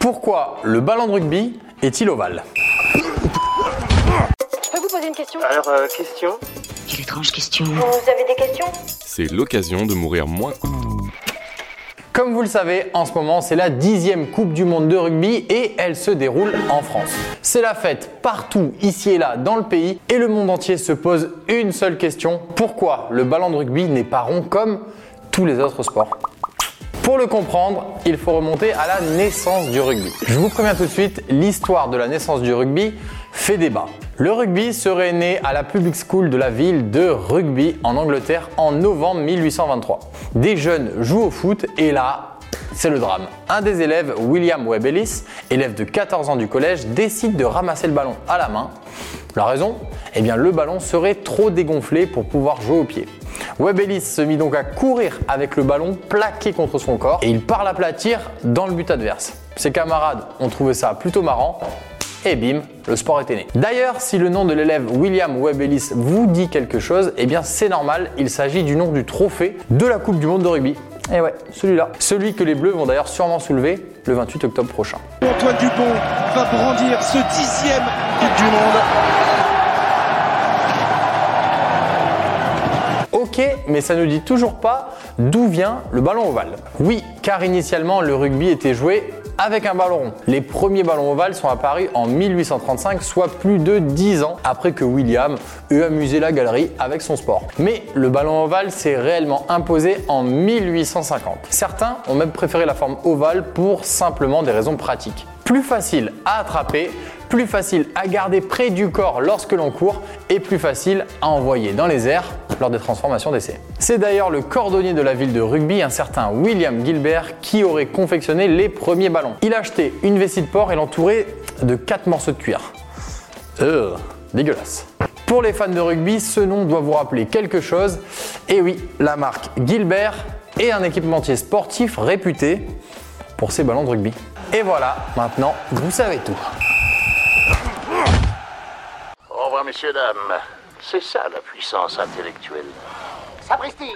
Pourquoi le ballon de rugby est-il ovale Je peux vous poser une question Alors, euh, question Quelle étrange question. Vous avez des questions C'est l'occasion de mourir moins. Comme vous le savez, en ce moment, c'est la dixième Coupe du Monde de rugby et elle se déroule en France. C'est la fête partout, ici et là, dans le pays, et le monde entier se pose une seule question. Pourquoi le ballon de rugby n'est pas rond comme tous les autres sports? Pour le comprendre, il faut remonter à la naissance du rugby. Je vous préviens tout de suite, l'histoire de la naissance du rugby fait débat. Le rugby serait né à la Public School de la ville de Rugby en Angleterre en novembre 1823. Des jeunes jouent au foot et là, c'est le drame. Un des élèves, William Webb Ellis, élève de 14 ans du collège, décide de ramasser le ballon à la main. La raison? Eh bien, le ballon serait trop dégonflé pour pouvoir jouer au pied. Webb Ellis se mit donc à courir avec le ballon plaqué contre son corps et il part l'aplatir dans le but adverse. Ses camarades ont trouvé ça plutôt marrant et bim, le sport était né. D'ailleurs, si le nom de l'élève William Webb Ellis vous dit quelque chose, eh bien c'est normal, il s'agit du nom du trophée de la Coupe du Monde de rugby. Et ouais, celui-là. Celui que les Bleus vont d'ailleurs sûrement soulever le 28 octobre prochain. Antoine Dupont va brandir ce dixième Coupe du Monde. Mais ça ne dit toujours pas d'où vient le ballon ovale. Oui, car initialement le rugby était joué avec un ballon rond. Les premiers ballons ovales sont apparus en 1835, soit plus de 10 ans après que William eut amusé la galerie avec son sport. Mais le ballon ovale s'est réellement imposé en 1850. Certains ont même préféré la forme ovale pour simplement des raisons pratiques. Plus facile à attraper, plus facile à garder près du corps lorsque l'on court et plus facile à envoyer dans les airs lors des transformations d'essai. C'est d'ailleurs le cordonnier de la ville de rugby, un certain William Gilbert, qui aurait confectionné les premiers ballons. Il achetait une vessie de porc et l'entourait de 4 morceaux de cuir. Euh, dégueulasse. Pour les fans de rugby, ce nom doit vous rappeler quelque chose. Et oui, la marque Gilbert est un équipementier sportif réputé pour ses ballons de rugby. Et voilà, maintenant, vous savez tout. Au revoir, messieurs, dames. C'est ça la puissance intellectuelle. Sapristi